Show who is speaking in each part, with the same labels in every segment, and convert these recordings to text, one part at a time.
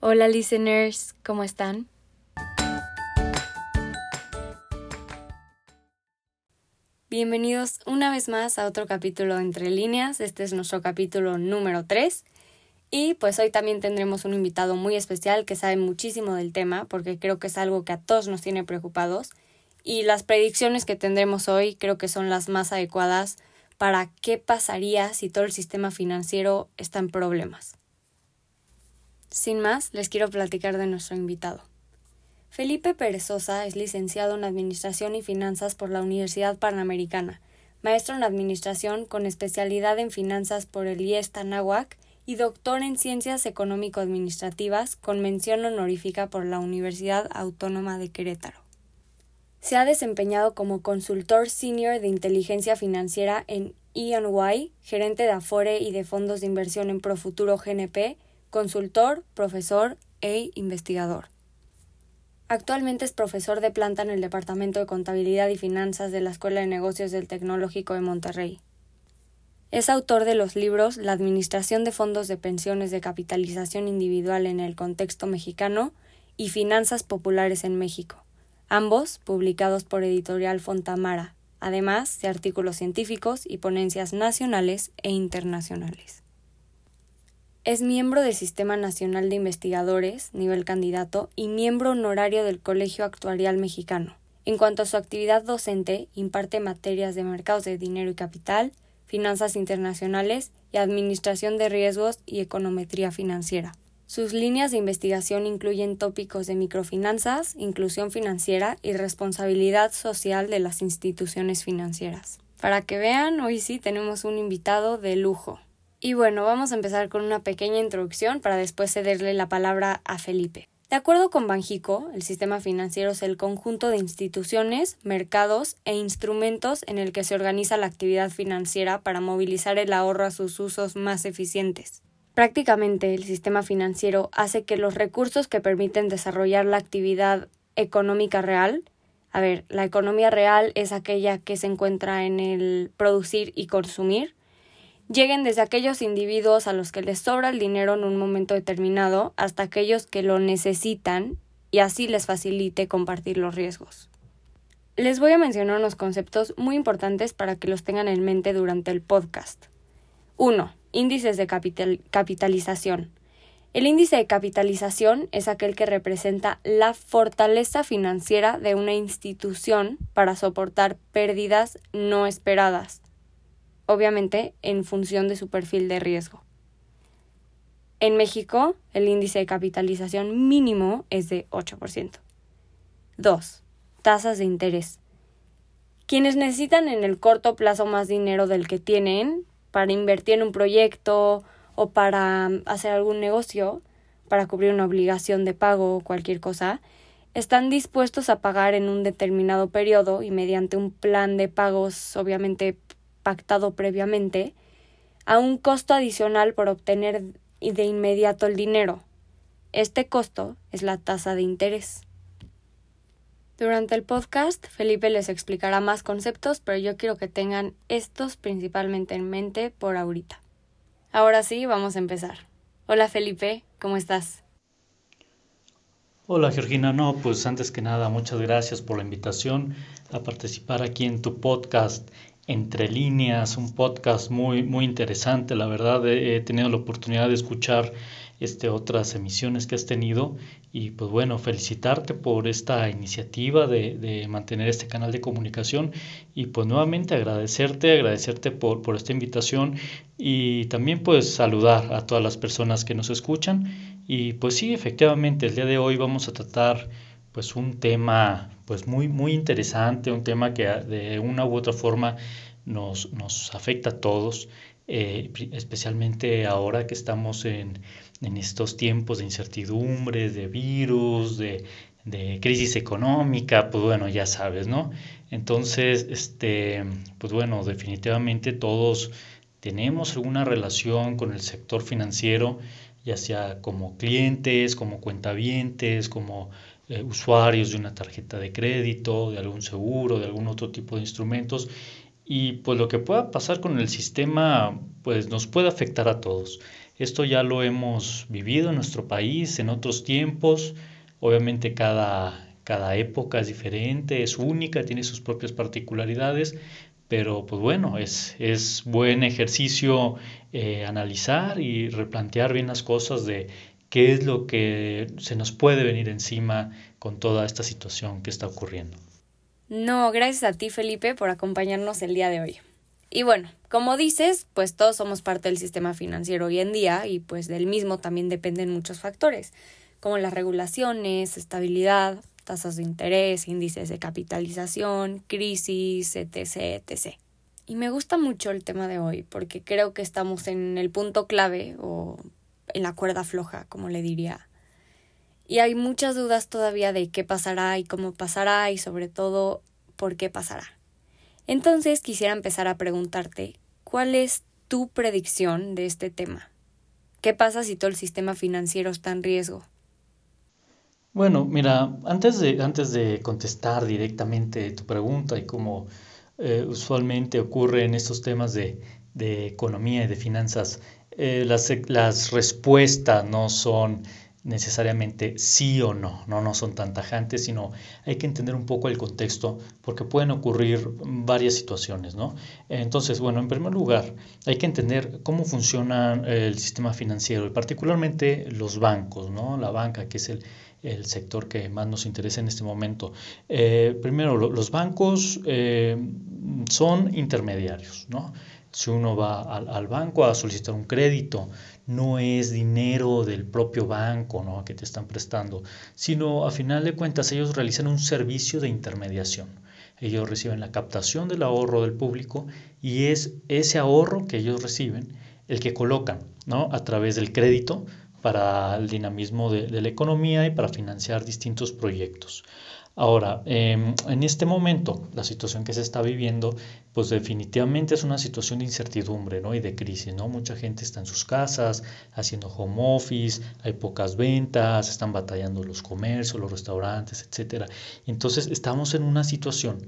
Speaker 1: Hola listeners, ¿cómo están? Bienvenidos una vez más a otro capítulo de Entre Líneas. Este es nuestro capítulo número 3. Y pues hoy también tendremos un invitado muy especial que sabe muchísimo del tema porque creo que es algo que a todos nos tiene preocupados. Y las predicciones que tendremos hoy creo que son las más adecuadas para qué pasaría si todo el sistema financiero está en problemas. Sin más, les quiero platicar de nuestro invitado. Felipe Perezosa es licenciado en Administración y Finanzas por la Universidad Panamericana, maestro en Administración con especialidad en Finanzas por el IES Tanahuac y doctor en Ciencias Económico-Administrativas con mención honorífica por la Universidad Autónoma de Querétaro. Se ha desempeñado como consultor senior de inteligencia financiera en EY, gerente de Afore y de fondos de inversión en Profuturo GNP, consultor, profesor e investigador. Actualmente es profesor de planta en el Departamento de Contabilidad y Finanzas de la Escuela de Negocios del Tecnológico de Monterrey. Es autor de los libros La Administración de Fondos de Pensiones de Capitalización Individual en el Contexto Mexicano y Finanzas Populares en México, ambos publicados por Editorial Fontamara, además de artículos científicos y ponencias nacionales e internacionales. Es miembro del Sistema Nacional de Investigadores, nivel candidato, y miembro honorario del Colegio Actuarial Mexicano. En cuanto a su actividad docente, imparte materias de mercados de dinero y capital, finanzas internacionales y administración de riesgos y econometría financiera. Sus líneas de investigación incluyen tópicos de microfinanzas, inclusión financiera y responsabilidad social de las instituciones financieras. Para que vean, hoy sí tenemos un invitado de lujo. Y bueno, vamos a empezar con una pequeña introducción para después cederle la palabra a Felipe. De acuerdo con Banjico, el sistema financiero es el conjunto de instituciones, mercados e instrumentos en el que se organiza la actividad financiera para movilizar el ahorro a sus usos más eficientes. Prácticamente el sistema financiero hace que los recursos que permiten desarrollar la actividad económica real, a ver, la economía real es aquella que se encuentra en el producir y consumir, lleguen desde aquellos individuos a los que les sobra el dinero en un momento determinado hasta aquellos que lo necesitan y así les facilite compartir los riesgos. Les voy a mencionar unos conceptos muy importantes para que los tengan en mente durante el podcast. 1. Índices de capitalización. El índice de capitalización es aquel que representa la fortaleza financiera de una institución para soportar pérdidas no esperadas obviamente en función de su perfil de riesgo. En México, el índice de capitalización mínimo es de 8%. 2. Tasas de interés. Quienes necesitan en el corto plazo más dinero del que tienen para invertir en un proyecto o para hacer algún negocio, para cubrir una obligación de pago o cualquier cosa, están dispuestos a pagar en un determinado periodo y mediante un plan de pagos obviamente previamente, a un costo adicional por obtener de inmediato el dinero. Este costo es la tasa de interés. Durante el podcast, Felipe les explicará más conceptos, pero yo quiero que tengan estos principalmente en mente por ahorita. Ahora sí, vamos a empezar. Hola Felipe, ¿cómo estás?
Speaker 2: Hola Georgina, no, pues antes que nada, muchas gracias por la invitación a participar aquí en tu podcast entre líneas, un podcast muy, muy interesante. La verdad, he, tenido la oportunidad de escuchar este, otras emisiones que has tenido y pues bueno, felicitarte por esta iniciativa de, de, mantener este canal de comunicación y pues nuevamente agradecerte, agradecerte por, por esta invitación y también pues saludar a todas las personas que nos escuchan y pues sí, efectivamente, el día de hoy vamos a tratar pues un tema pues muy, muy interesante, un tema que de una u otra forma nos, nos afecta a todos, eh, especialmente ahora que estamos en, en, estos tiempos de incertidumbre, de virus, de, de, crisis económica, pues bueno, ya sabes, ¿no? Entonces, este, pues bueno, definitivamente todos tenemos alguna relación con el sector financiero, ya sea como clientes, como cuentavientes, como eh, usuarios de una tarjeta de crédito, de algún seguro, de algún otro tipo de instrumentos. Y pues lo que pueda pasar con el sistema, pues nos puede afectar a todos. Esto ya lo hemos vivido en nuestro país en otros tiempos. Obviamente cada, cada época es diferente, es única, tiene sus propias particularidades, pero pues bueno, es, es buen ejercicio eh, analizar y replantear bien las cosas de qué es lo que se nos puede venir encima con toda esta situación que está ocurriendo.
Speaker 1: No, gracias a ti Felipe por acompañarnos el día de hoy. Y bueno, como dices, pues todos somos parte del sistema financiero hoy en día y pues del mismo también dependen muchos factores, como las regulaciones, estabilidad, tasas de interés, índices de capitalización, crisis, etc., etc. Y me gusta mucho el tema de hoy porque creo que estamos en el punto clave o en la cuerda floja, como le diría. Y hay muchas dudas todavía de qué pasará y cómo pasará y sobre todo por qué pasará. Entonces quisiera empezar a preguntarte, ¿cuál es tu predicción de este tema? ¿Qué pasa si todo el sistema financiero está en riesgo?
Speaker 2: Bueno, mira, antes de, antes de contestar directamente tu pregunta y cómo eh, usualmente ocurre en estos temas de, economía y de finanzas, eh, las, las respuestas no son necesariamente sí o no, no, no son tan tajantes, sino hay que entender un poco el contexto porque pueden ocurrir varias situaciones, ¿no? Entonces, bueno, en primer lugar, hay que entender cómo funciona el sistema financiero y particularmente los bancos, ¿no? La banca, que es el, sector que más nos interesa en este momento. Eh, primero, los bancos eh, son intermediarios, ¿no? Si uno va al, banco a solicitar un crédito, no es dinero del propio banco ¿no? que te están prestando, sino a final de cuentas ellos realizan un servicio de intermediación. Ellos reciben la captación del ahorro del público y es ese ahorro que ellos reciben el que colocan ¿no? a través del crédito para el dinamismo de la economía y para financiar distintos proyectos. Ahora, em, en este momento, la situación que se está viviendo, pues definitivamente es una situación de incertidumbre ¿no? y de crisis. ¿no? Mucha gente está en sus casas haciendo home office, hay pocas ventas, están batallando los comercios, los restaurantes, etc. Entonces, estamos en una situación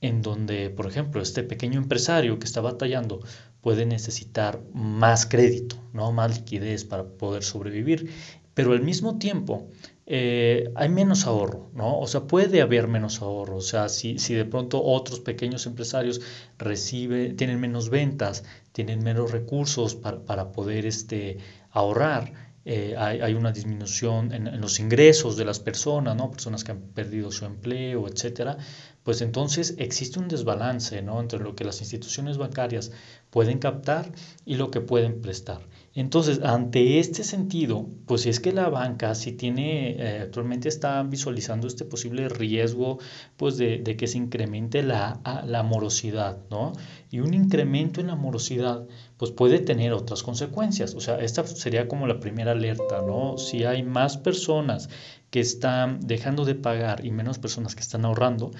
Speaker 2: en donde, por ejemplo, este pequeño empresario que está batallando puede necesitar más crédito, ¿no? más liquidez para poder sobrevivir, pero al mismo tiempo eh, hay menos ahorro, ¿no? O sea, puede haber menos ahorro. O sea, si, si de pronto otros pequeños empresarios recibe, tienen menos ventas, tienen menos recursos para, para poder este, ahorrar, eh, hay, hay, una disminución en, en, los ingresos de las personas, ¿no? Personas que han perdido su empleo, etcétera, pues entonces existe un desbalance, ¿no? Entre lo que las instituciones bancarias pueden captar y lo que pueden prestar. Entonces, ante este sentido, pues es que la banca sí tiene, eh, actualmente está visualizando este posible riesgo, pues de, que se incremente la, la, morosidad, ¿no? Y un incremento en la morosidad, pues puede tener otras consecuencias. O sea, esta sería como la primera alerta, ¿no? Si hay más personas que están dejando de pagar y menos personas que están ahorrando,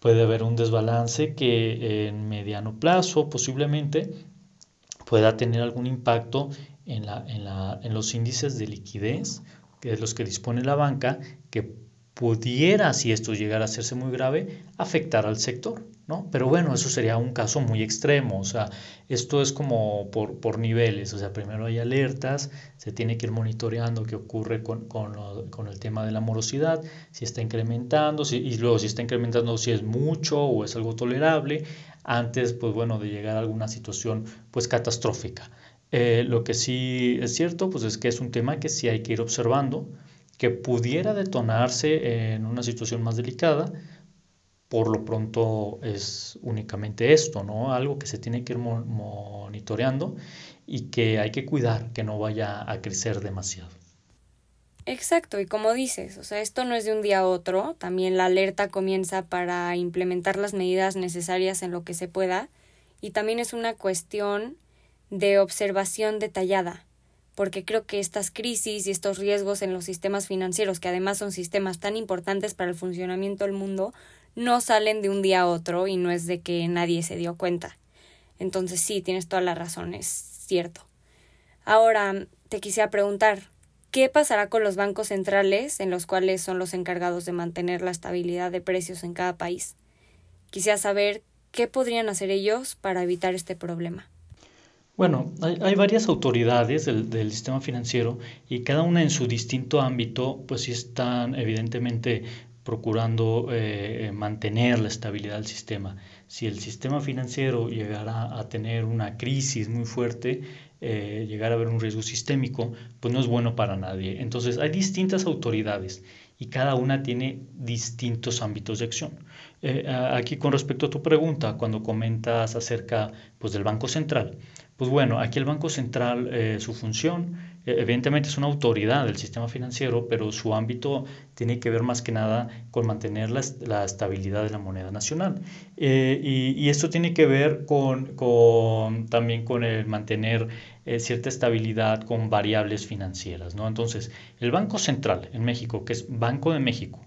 Speaker 2: puede haber un desbalance que en mediano plazo posiblemente pueda tener algún impacto en, la, en, la, en los índices de liquidez, que es los que dispone la banca, que pudiera, si esto llegara a hacerse muy grave, afectar al sector, ¿no? Pero bueno, eso sería un caso muy extremo, o sea, esto es como por, por niveles, o sea, primero hay alertas, se tiene que ir monitoreando qué ocurre con, con, con el tema de la morosidad, si está incrementando, si, y luego si está incrementando si es mucho o es algo tolerable, antes, pues bueno, de llegar a alguna situación, pues catastrófica. Eh, lo que sí es cierto, pues es que es un tema que sí hay que ir observando, que pudiera detonarse en una situación más delicada, por lo pronto es únicamente esto, ¿no? Algo que se tiene que ir monitoreando y que hay que cuidar que no vaya a crecer demasiado.
Speaker 1: Exacto, y como dices, o sea, esto no es de un día a otro, también la alerta comienza para implementar las medidas necesarias en lo que se pueda, y también es una cuestión de observación detallada, porque creo que estas crisis y estos riesgos en los sistemas financieros, que además son sistemas tan importantes para el funcionamiento del mundo, no salen de un día a otro y no es de que nadie se dio cuenta. Entonces sí, tienes toda la razón, es cierto. Ahora, te quisiera preguntar, ¿qué pasará con los bancos centrales, en los cuales son los encargados de mantener la estabilidad de precios en cada país? Quisiera saber qué podrían hacer ellos para evitar este problema.
Speaker 2: Bueno, hay, varias autoridades del, sistema financiero y cada una en su distinto ámbito, pues sí están evidentemente procurando eh, mantener la estabilidad del sistema. Si el sistema financiero llegara a tener una crisis muy fuerte, eh, llegar a haber un riesgo sistémico, pues no es bueno para nadie. Entonces hay distintas autoridades y cada una tiene distintos ámbitos de acción. Eh, aquí con respecto a tu pregunta, cuando comentas acerca pues, del Banco Central, pues bueno, aquí el Banco Central, eh, su función, evidentemente es una autoridad del sistema financiero, pero su ámbito tiene que ver más que nada con mantener la, la estabilidad de la moneda nacional. Eh, y, y, esto tiene que ver con, con también con el mantener cierta estabilidad con variables financieras. ¿no? Entonces, el Banco Central en México, que es Banco de México,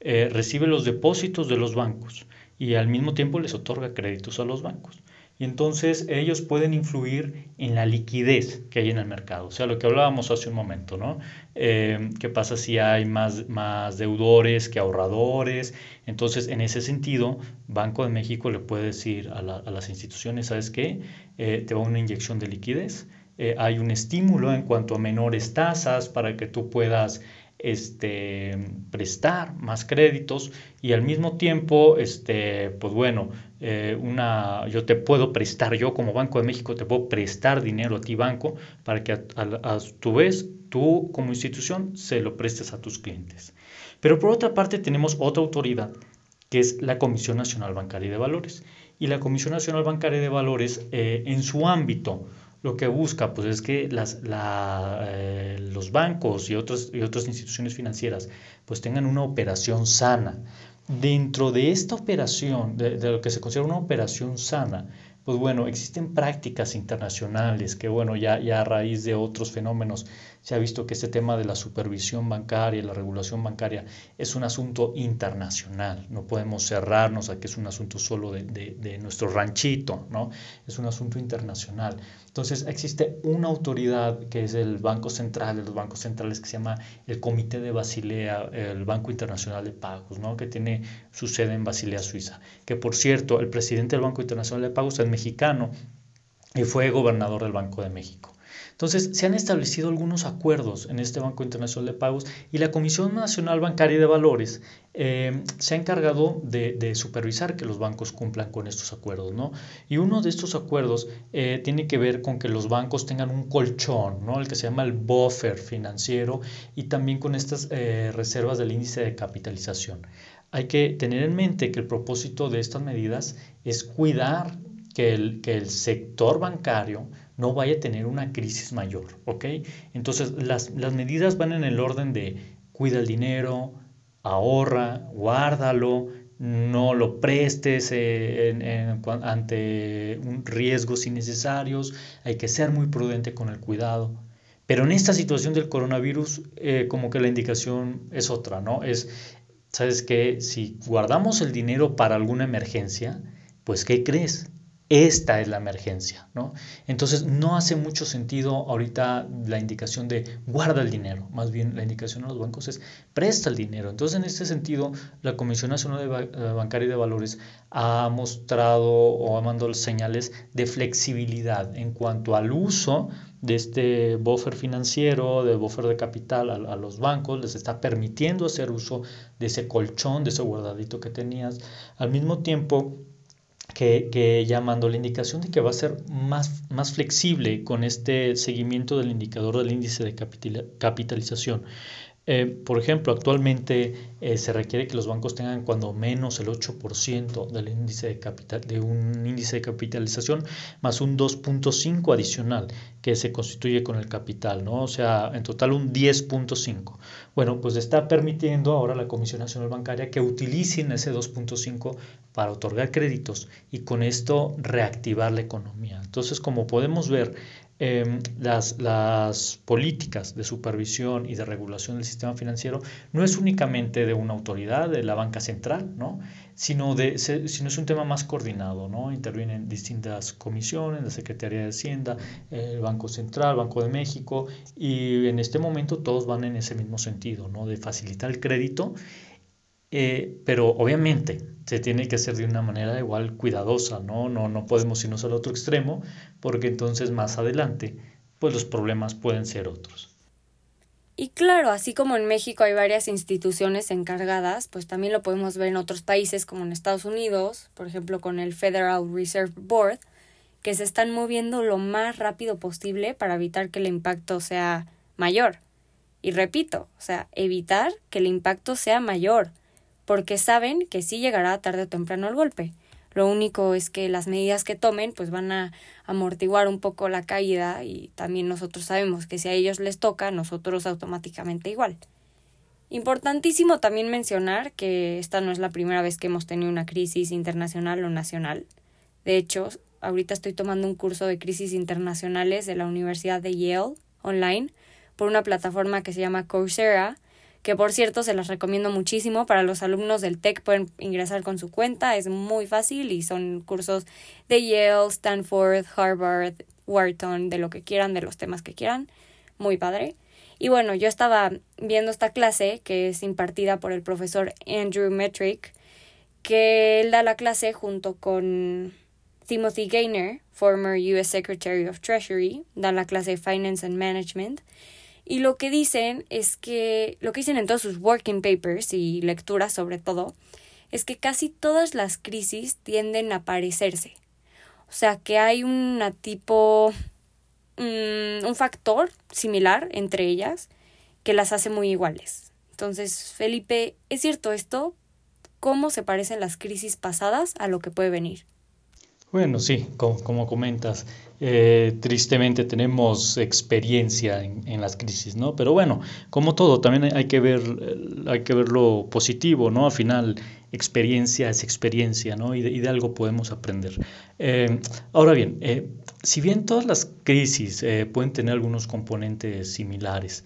Speaker 2: recibe los depósitos de los bancos y al mismo tiempo les otorga créditos a los bancos y entonces ellos pueden influir en la liquidez que hay en el mercado. O sea, lo que hablábamos hace un momento, ¿no? Eh, ¿Qué pasa si hay más, más deudores que ahorradores? Entonces, en ese sentido, Banco de México le puede decir a, las instituciones, ¿sabes qué? Eh, te va una inyección de liquidez. Eh, hay un estímulo en cuanto a menores tasas para que tú puedas este, prestar más créditos y al mismo tiempo, este, pues bueno, eh, una, yo te puedo prestar, yo como Banco de México te puedo prestar dinero a ti banco para que a, tu vez tú como institución se lo prestes a tus clientes. Pero por otra parte tenemos otra autoridad que es la Comisión Nacional Bancaria de Valores. Y la Comisión Nacional Bancaria de Valores eh, en su ámbito, lo que busca pues, es que las, eh, los bancos y, otros, y otras instituciones financieras pues, tengan una operación sana. Dentro de esta operación, de, de, lo que se considera una operación sana, pues bueno, existen prácticas internacionales que bueno, ya, ya a raíz de otros fenómenos se ha visto que este tema de la supervisión bancaria, la regulación bancaria, es un asunto internacional. No podemos cerrarnos a que es un asunto solo de, de, nuestro ranchito, ¿no? Es un asunto internacional. Entonces existe una autoridad que es el Banco Central, de los bancos centrales, que se llama el Comité de Basilea, el Banco Internacional de Pagos, ¿no? Que tiene su sede en Basilea, Suiza. Que por cierto, el presidente del Banco Internacional de Pagos es mexicano y fue gobernador del Banco de México. Entonces, se han establecido algunos acuerdos en este Banco Internacional de Pagos y la Comisión Nacional Bancaria de Valores eh, se ha encargado de, supervisar que los bancos cumplan con estos acuerdos. ¿no? Y uno de estos acuerdos eh, tiene que ver con que los bancos tengan un colchón, ¿no? el que se llama el buffer financiero, y también con estas eh, reservas del índice de capitalización. Hay que tener en mente que el propósito de estas medidas es cuidar que el, que el sector bancario no vaya a tener una crisis mayor, ¿ok? Entonces las, medidas van en el orden de cuida el dinero, ahorra, guárdalo, no lo prestes eh, ante riesgos innecesarios, hay que ser muy prudente con el cuidado. Pero en esta situación del coronavirus, eh, como que la indicación es otra, ¿no? Es, ¿sabes qué? Si guardamos el dinero para alguna emergencia, pues ¿qué crees? Esta es la emergencia, ¿no? Entonces no hace mucho sentido ahorita la indicación de guarda el dinero, más bien la indicación a los bancos es presta el dinero. Entonces en este sentido la Comisión Nacional de eh, Bancaria y de Valores ha mostrado o ha mandado señales de flexibilidad en cuanto al uso de este buffer financiero, de buffer de capital a, a, los bancos, les está permitiendo hacer uso de ese colchón, de ese guardadito que tenías. Al mismo tiempo, que, que, llamando la indicación de que va a ser más, más flexible con este seguimiento del indicador del índice de capitalización. Eh, por ejemplo, actualmente eh, se requiere que los bancos tengan cuando menos el 8% del índice de, capital, de un índice de capitalización más un 2.5 adicional que se constituye con el capital, ¿no? O sea, en total un 10.5. Bueno, pues está permitiendo ahora la Comisión Nacional Bancaria que utilicen ese 2.5 para otorgar créditos y con esto reactivar la economía. Entonces, como podemos ver, Em, las, las, políticas de supervisión y de regulación del sistema financiero no es únicamente de una autoridad, de la banca central, ¿no? sino, de, sino es un tema más coordinado. ¿no? Intervienen distintas comisiones, la Secretaría de Hacienda, el Banco Central, Banco de México, y en este momento todos van en ese mismo sentido, ¿no? de facilitar el crédito eh, pero obviamente se tiene que hacer de una manera igual cuidadosa, ¿no? No, no podemos irnos al otro extremo porque entonces más adelante pues los problemas pueden ser otros.
Speaker 1: Y claro, así como en México hay varias instituciones encargadas, pues también lo podemos ver en otros países como en Estados Unidos, por ejemplo con el Federal Reserve Board, que se están moviendo lo más rápido posible para evitar que el impacto sea mayor. Y repito, o sea, evitar que el impacto sea mayor, porque saben que sí llegará tarde o temprano el golpe. Lo único es que las medidas que tomen pues van a amortiguar un poco la caída y también nosotros sabemos que si a ellos les toca, nosotros automáticamente igual. Importantísimo también mencionar que esta no es la primera vez que hemos tenido una crisis internacional o nacional. De hecho, ahorita estoy tomando un curso de crisis internacionales de la Universidad de Yale online por una plataforma que se llama Coursera que por cierto se las recomiendo muchísimo. Para los alumnos del TEC pueden ingresar con su cuenta, es muy fácil y son cursos de Yale, Stanford, Harvard, Wharton, de lo que quieran, de los temas que quieran, muy padre. Y bueno, yo estaba viendo esta clase que es impartida por el profesor Andrew Metrick, que él da la clase junto con Timothy Gaynor, former US Secretary of Treasury, da la clase Finance and Management, y lo que dicen es que, lo que dicen en todos sus working papers y lecturas sobre todo, es que casi todas las crisis tienden a parecerse. O sea, que hay una tipo, mm, un factor similar entre ellas que las hace muy iguales. Entonces, Felipe, ¿es cierto esto? ¿Cómo se parecen las crisis pasadas a lo que puede venir?
Speaker 2: Bueno, sí, como, comentas, eh, tristemente tenemos experiencia en, las crisis, ¿no? Pero bueno, como todo, también hay que ver, hay que ver lo positivo, ¿no? Al final, experiencia es experiencia, ¿no? Y de, algo podemos aprender. Eh, ahora bien, eh, si bien todas las crisis pueden tener algunos componentes similares,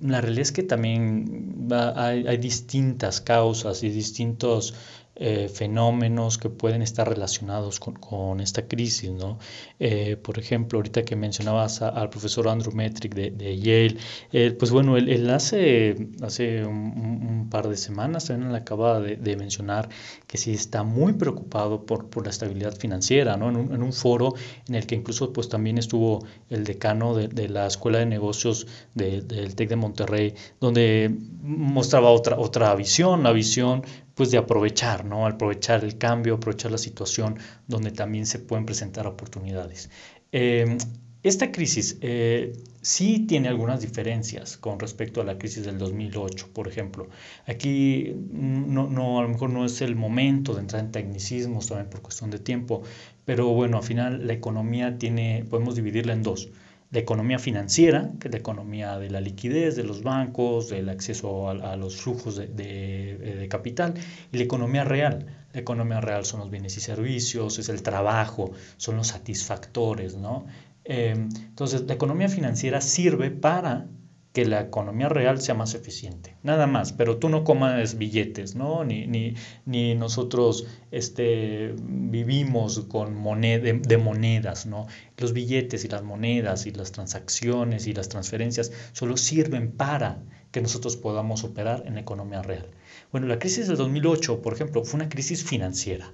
Speaker 2: la realidad es que también hay, hay distintas causas y distintos eh, fenómenos que pueden estar relacionados con, esta crisis, ¿no? Eh, por ejemplo, ahorita que mencionabas al profesor Andrew Metric de, Yale, eh, pues bueno, él, hace, hace un, par de semanas también le acaba de, mencionar que sí está muy preocupado por, por la estabilidad financiera, ¿no? En un, en un, foro en el que incluso pues también estuvo el decano de, la Escuela de Negocios del TEC de Monterrey, donde mostraba otra, otra visión, la visión pues de aprovechar, ¿no? Aprovechar el cambio, aprovechar la situación donde también se pueden presentar oportunidades. Em, esta crisis eh, sí tiene algunas diferencias con respecto a la crisis del 2008, por ejemplo. Aquí no, no, a lo mejor no es el momento de entrar en tecnicismos también por cuestión de tiempo, pero bueno, al final la economía tiene, podemos dividirla en dos la economía financiera, que es la economía de la liquidez, de los bancos, del acceso a, los flujos de, de, capital, y la economía real. La economía real son los bienes y servicios, es el trabajo, son los satisfactores, ¿no? Eh, entonces, la economía financiera sirve para que la economía real sea más eficiente. Nada más, pero tú no comas billetes, ¿no? Ni, ni, ni nosotros este, vivimos con moneda, de, monedas, ¿no? Los billetes y las monedas y las transacciones y las transferencias solo sirven para que nosotros podamos operar en la economía real. Bueno, la crisis del 2008, por ejemplo, fue una crisis financiera.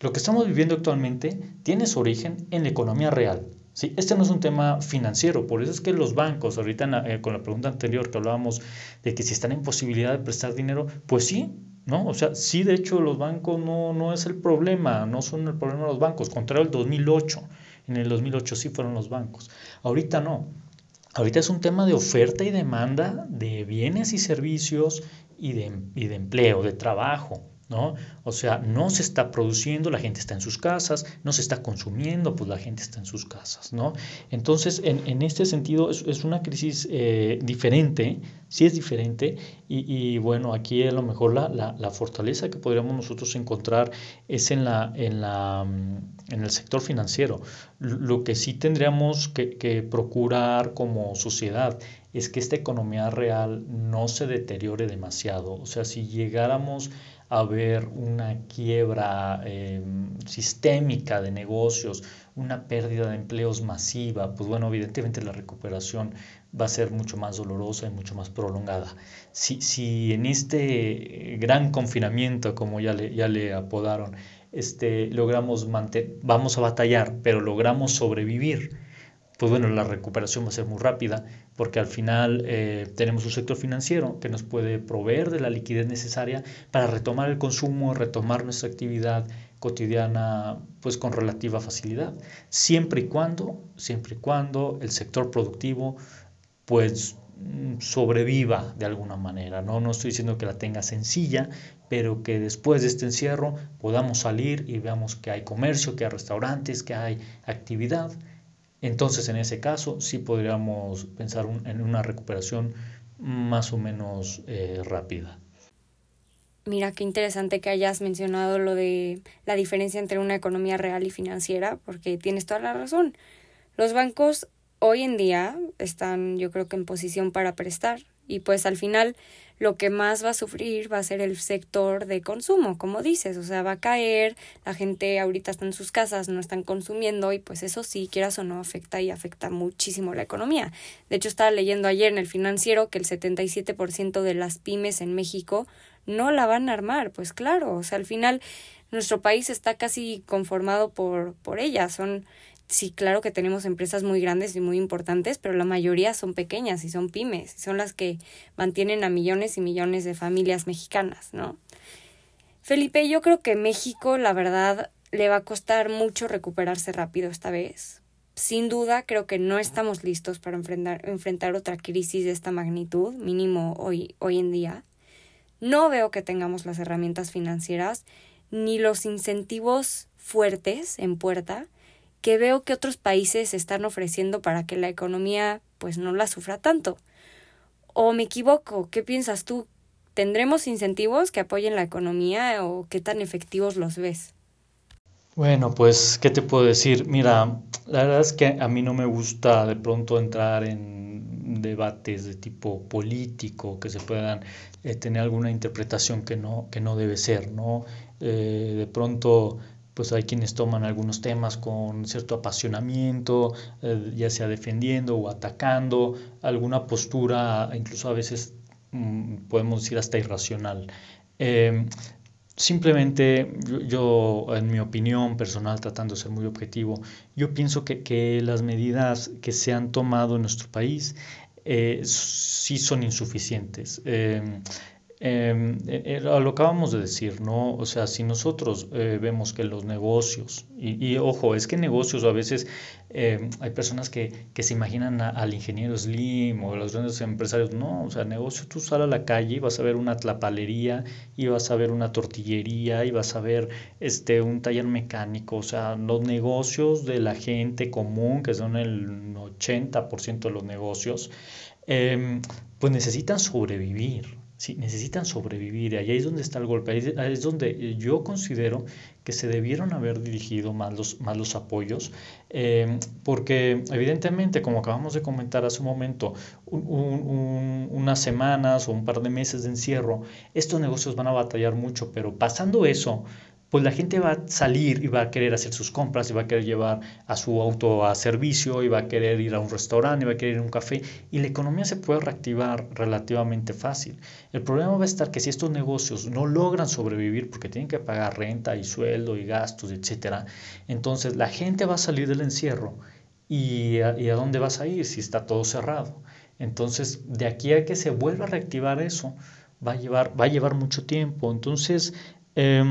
Speaker 2: Lo que estamos viviendo actualmente tiene su origen en la economía real, ¿sí? Este no es un tema financiero, por eso es que los bancos, ahorita eh, con la pregunta anterior que hablábamos de que si están en posibilidad de prestar dinero, pues sí, ¿no? O sea, sí, de hecho, los bancos no, no es el problema, no son el problema los bancos, contrario al 2008. En el 2008 sí fueron los bancos. Ahorita no. Ahorita es un tema de oferta y demanda de bienes y servicios y de, y de empleo, de trabajo. ¿No? O sea, no se está produciendo, la gente está en sus casas, no se está consumiendo, pues la gente está en sus casas, ¿no? Entonces, en, este sentido, es, una crisis eh, diferente, sí es diferente, y, bueno, aquí a lo mejor la, fortaleza que podríamos nosotros encontrar es en, la, en, la, mm, en el sector financiero. Lo que sí tendríamos que, que procurar como sociedad es que esta economía real no se deteriore demasiado. O sea, si llegáramos haber una quiebra em, sistémica de negocios, una pérdida de empleos masiva, pues bueno, evidentemente la recuperación va a ser mucho más dolorosa y mucho más prolongada. Si, si en este gran confinamiento, como ya le, ya le apodaron, este, logramos mantener, vamos a batallar, pero logramos sobrevivir, pues bueno, la recuperación va a ser muy rápida porque al final eh, tenemos un sector financiero que nos puede proveer de la liquidez necesaria para retomar el consumo, retomar nuestra actividad cotidiana pues con relativa facilidad, siempre y cuando, siempre y cuando el sector productivo pues mm, sobreviva de alguna manera. ¿no? no estoy diciendo que la tenga sencilla, pero que después de este encierro podamos salir y veamos que hay comercio, que hay restaurantes, que hay actividad entonces, en ese caso, sí podríamos pensar en una recuperación más o menos eh, rápida.
Speaker 1: Mira, qué interesante que hayas mencionado lo de la diferencia entre una economía real y financiera, porque tienes toda la razón. Los bancos hoy en día están, yo creo que, en posición para prestar y pues al final lo que más va a sufrir va a ser el sector de consumo, como dices, o sea, va a caer, la gente ahorita está en sus casas, no están consumiendo y pues eso sí, quieras o no, afecta y afecta muchísimo la economía. De hecho, estaba leyendo ayer en el financiero que el 77% de las pymes en México no la van a armar, pues claro, o sea, al final nuestro país está casi conformado por, por ellas, son sí, claro que tenemos empresas muy grandes y muy importantes, pero la mayoría son pequeñas y son pymes, son las que mantienen a millones y millones de familias mexicanas, ¿no? Felipe, yo creo que México, la verdad, le va a costar mucho recuperarse rápido esta vez. Sin duda, creo que no estamos listos para enfrentar, enfrentar otra crisis de esta magnitud, mínimo hoy, hoy en día. No veo que tengamos las herramientas financieras ni los incentivos fuertes en puerta que veo que otros países están ofreciendo para que la economía pues no la sufra tanto. ¿O me equivoco? ¿Qué piensas tú? ¿Tendremos incentivos que apoyen la economía o qué tan efectivos los ves?
Speaker 2: Bueno, pues, ¿qué te puedo decir? Mira, la verdad es que a mí no me gusta de pronto entrar en debates de tipo político que se puedan eh, tener alguna interpretación que no, que no debe ser, ¿no? Eh, de pronto pues hay quienes toman algunos temas con cierto apasionamiento, eh, ya sea defendiendo o atacando, alguna postura, incluso a veces mm, podemos decir hasta irracional. Em, simplemente yo, en mi opinión personal, tratando de ser muy objetivo, yo pienso que, que las medidas que se han tomado en nuestro país eh, sí son insuficientes. Em, eh, lo acabamos de decir, ¿no? O sea, si nosotros eh, vemos que los negocios, y, ojo, es que negocios a veces em, hay personas que, que se imaginan al ingeniero Slim o a los grandes empresarios, no, o sea, negocio, tú sales a la calle y vas a ver una tlapalería, y vas a ver una tortillería, y vas a ver este, un taller mecánico, o sea, los negocios de la gente común, que son el 80% de los negocios, em, pues necesitan sobrevivir. Sí, necesitan sobrevivir ahí es donde está el golpe, ahí es donde yo considero que se debieron haber dirigido más los, más los apoyos, eh, porque evidentemente, como acabamos de comentar hace un momento, unas semanas o un par de meses de encierro, estos negocios van a batallar mucho, pero pasando eso, pues la gente va a salir y va a querer hacer sus compras y va a querer llevar a su auto a servicio y va a querer ir a un restaurante y va a querer ir a un café y la economía se puede reactivar relativamente fácil. El problema va a estar que si estos negocios no logran sobrevivir porque tienen que pagar renta y sueldo y gastos, etcétera, entonces la gente va a salir del encierro y a, y a dónde vas a ir si está todo cerrado. Entonces, de aquí a que se vuelva a reactivar eso, va a llevar, va a llevar mucho tiempo. Entonces, eh,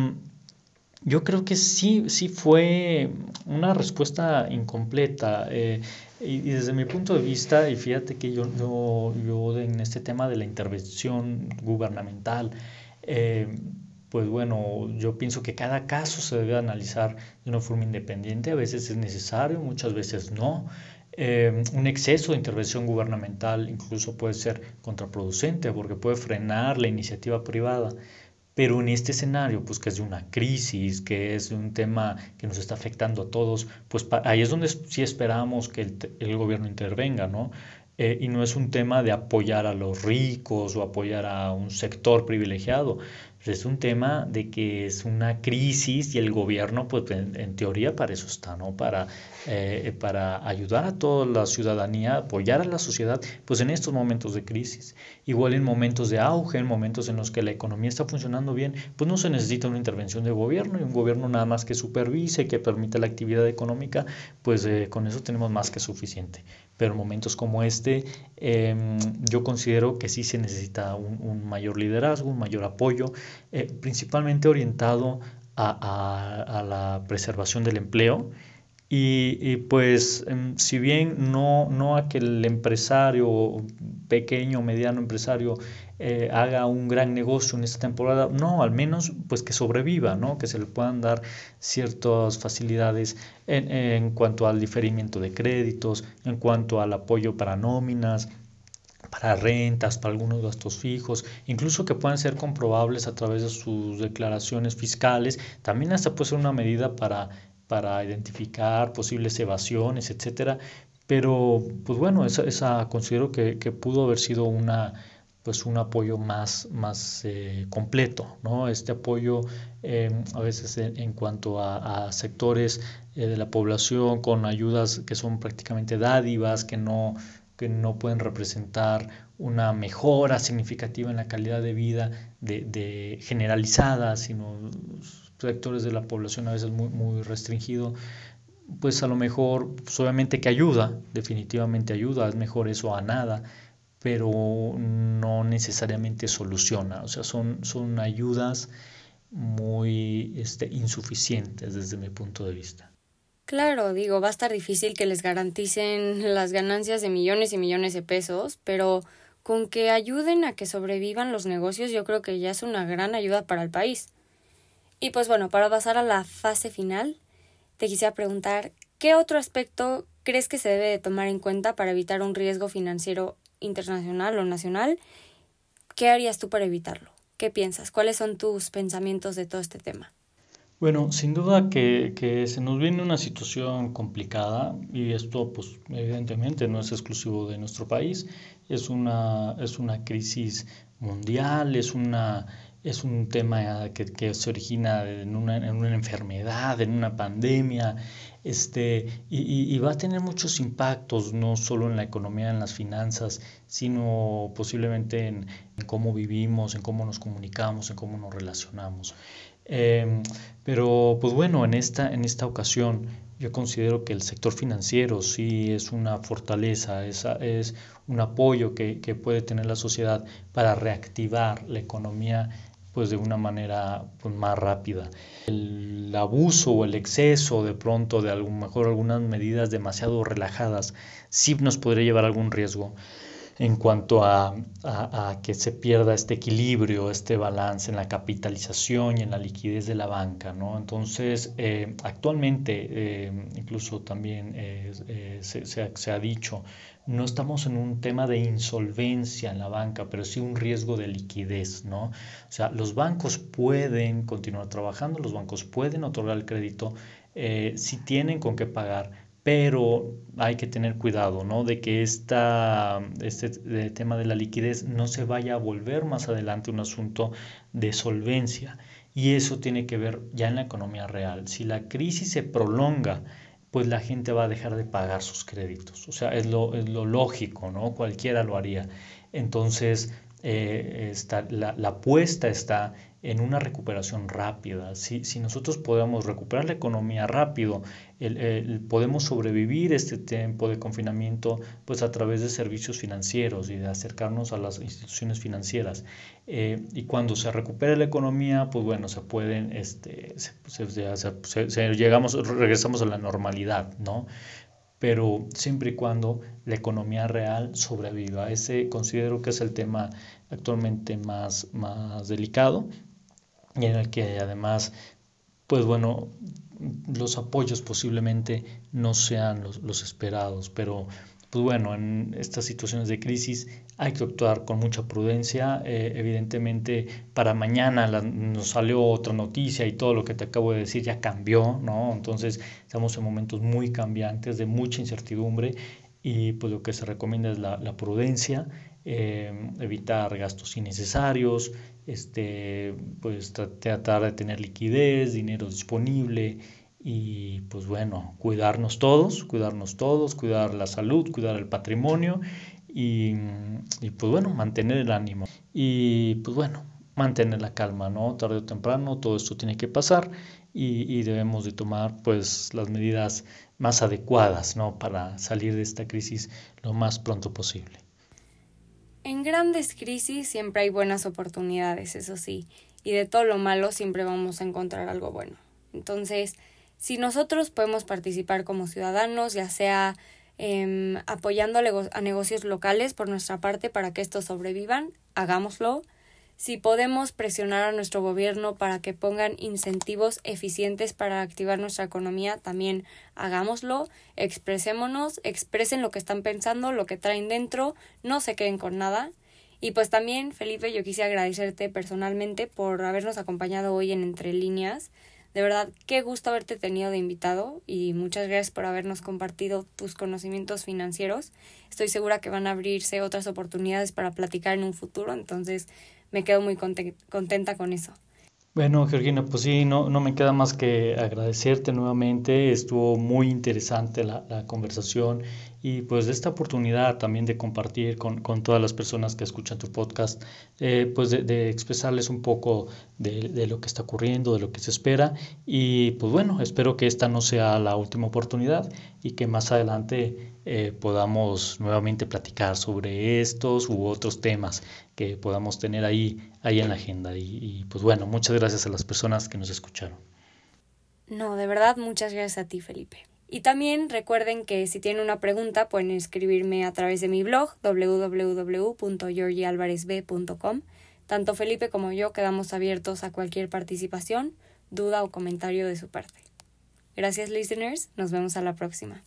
Speaker 2: yo creo que sí, sí fue una respuesta incompleta. Eh, y, desde mi punto de vista, y fíjate que yo, yo, yo en este tema de la intervención gubernamental, eh, pues bueno, yo pienso que cada caso se debe analizar de una forma independiente. A veces es necesario, muchas veces no. Eh, un exceso de intervención gubernamental incluso puede ser contraproducente porque puede frenar la iniciativa privada. Pero en este escenario, pues que es de una crisis, que es un tema que nos está afectando a todos, pues ahí es donde sí esperamos que el, gobierno intervenga, ¿no? Eh, y no es un tema de apoyar a los ricos o apoyar a un sector privilegiado, es un tema de que es una crisis y el gobierno, pues en, teoría para eso está, ¿no? Para, eh, para ayudar a toda la ciudadanía, apoyar a la sociedad, pues en estos momentos de crisis. Igual en momentos de auge, en momentos en los que la economía está funcionando bien, pues no se necesita una intervención de gobierno y un gobierno nada más que supervise, que permita la actividad económica, pues eh, con eso tenemos más que suficiente. Pero en momentos como este, em, yo considero que sí se necesita un mayor liderazgo, un mayor apoyo, eh, principalmente orientado a, la preservación del empleo. Y, pues em, si bien no, no a que el empresario, pequeño o mediano empresario, eh, haga un gran negocio en esta temporada, no, al menos pues que sobreviva, ¿no? que se le puedan dar ciertas facilidades en, en cuanto al diferimiento de créditos, en cuanto al apoyo para nóminas, para rentas, para algunos gastos fijos, incluso que puedan ser comprobables a través de sus declaraciones fiscales. También hasta puede ser una medida para, para identificar posibles evasiones, etcétera. Pero, pues bueno, esa, esa considero que, que, pudo haber sido una, pues un apoyo más, más eh, completo, ¿no? Este apoyo em, a veces en, cuanto a, sectores eh, de la población con ayudas que son prácticamente dádivas, que no, que no pueden representar una mejora significativa en la calidad de vida de, generalizada, sino sectores de la población a veces muy, muy restringido, pues a lo mejor, pues obviamente que ayuda, definitivamente ayuda, es mejor eso a nada, pero no necesariamente soluciona, o sea, son, son ayudas muy este, insuficientes desde mi punto de vista.
Speaker 1: Claro, digo, va a estar difícil que les garanticen las ganancias de millones y millones de pesos, pero con que ayuden a que sobrevivan los negocios yo creo que ya es una gran ayuda para el país. Y pues bueno, para pasar a la fase final, te quisiera preguntar, ¿qué otro aspecto crees que se debe de tomar en cuenta para evitar un riesgo financiero internacional o nacional? ¿Qué harías tú para evitarlo? ¿Qué piensas? ¿Cuáles son tus pensamientos de todo este tema?
Speaker 2: Bueno, sin duda que, que, se nos viene una situación complicada y esto pues evidentemente no es exclusivo de nuestro país, es una, es una crisis mundial, es, una, es un tema que, que se origina en una, en una, enfermedad, en una pandemia, este, y, y, va a tener muchos impactos, no solo en la economía, en las finanzas, sino posiblemente en, en cómo vivimos, en cómo nos comunicamos, en cómo nos relacionamos. Em, pero pues bueno, en esta, en esta ocasión yo considero que el sector financiero sí es una fortaleza, es, es un apoyo que, que, puede tener la sociedad para reactivar la economía pues de una manera pues, más rápida. El abuso o el exceso de pronto de a lo mejor algunas medidas demasiado relajadas sí nos podría llevar a algún riesgo en cuanto a, que se pierda este equilibrio, este balance en la capitalización y en la liquidez de la banca. ¿no? Entonces, eh, actualmente, eh, incluso también eh, se, se, ha dicho, no estamos en un tema de insolvencia en la banca, pero sí un riesgo de liquidez. ¿no? O sea, los bancos pueden continuar trabajando, los bancos pueden otorgar el crédito si tienen con qué pagar pero hay que tener cuidado, ¿no? De que esta, este tema de la liquidez no se vaya a volver más adelante un asunto de solvencia. Y eso tiene que ver ya en la economía real. Si la crisis se prolonga, pues la gente va a dejar de pagar sus créditos. O sea, es lo, es lo lógico, ¿no? Cualquiera lo haría. Entonces, eh, la, la apuesta está en una recuperación rápida. Si, si nosotros podemos recuperar la economía rápido, el, podemos sobrevivir este tiempo de confinamiento pues a través de servicios financieros y de acercarnos a las instituciones financieras. Eh, y cuando se recupere la economía, pues bueno, se pueden, este, se, llegamos, regresamos a la normalidad, ¿no? pero siempre y cuando la economía real sobreviva. Ese considero que es el tema actualmente más, más delicado y en el que además, pues bueno, los apoyos posiblemente no sean los, esperados, pero pues bueno, en estas situaciones de crisis hay que actuar con mucha prudencia. Eh, evidentemente, para mañana nos salió otra noticia y todo lo que te acabo de decir ya cambió, ¿no? Entonces, estamos en momentos muy cambiantes, de mucha incertidumbre y pues lo que se recomienda es la, la prudencia, eh, evitar gastos innecesarios, este, pues tratar de tener liquidez, dinero disponible y pues bueno, cuidarnos todos, cuidarnos todos, cuidar la salud, cuidar el patrimonio y, y pues bueno, mantener el ánimo y pues bueno, mantener la calma, ¿no? Tarde o temprano todo esto tiene que pasar y, y debemos de tomar pues las medidas más adecuadas, ¿no? Para salir de esta crisis lo más pronto posible.
Speaker 1: En grandes crisis siempre hay buenas oportunidades, eso sí, y de todo lo malo siempre vamos a encontrar algo bueno. Entonces, si nosotros podemos participar como ciudadanos, ya sea eh, apoyando a negocios locales por nuestra parte para que estos sobrevivan, hagámoslo si podemos presionar a nuestro gobierno para que pongan incentivos eficientes para activar nuestra economía, también hagámoslo, expresémonos, expresen lo que están pensando, lo que traen dentro, no se queden con nada. Y pues también, Felipe, yo quisiera agradecerte personalmente por habernos acompañado hoy en Entre Líneas. De verdad, qué gusto haberte tenido de invitado y muchas gracias por habernos compartido tus conocimientos financieros. Estoy segura que van a abrirse otras oportunidades para platicar en un futuro, entonces me quedo muy contenta con eso.
Speaker 2: Bueno, Georgina, pues sí, no, no me queda más que agradecerte nuevamente. Estuvo muy interesante la, la conversación y pues esta oportunidad también de compartir con, con todas las personas que escuchan tu podcast, eh, pues de, de, expresarles un poco de, de, lo que está ocurriendo, de lo que se espera y pues bueno, espero que esta no sea la última oportunidad y que más adelante eh, podamos nuevamente platicar sobre estos u otros temas que podamos tener ahí, ahí en la agenda y pues bueno, muchas gracias a las personas que nos escucharon.
Speaker 1: No, de verdad, muchas gracias a ti, Felipe. Y también recuerden que si tienen una pregunta pueden escribirme a través de mi blog www.georgialvarezb.com. Tanto Felipe como yo quedamos abiertos a cualquier participación, duda o comentario de su parte. Gracias listeners, nos vemos a la próxima.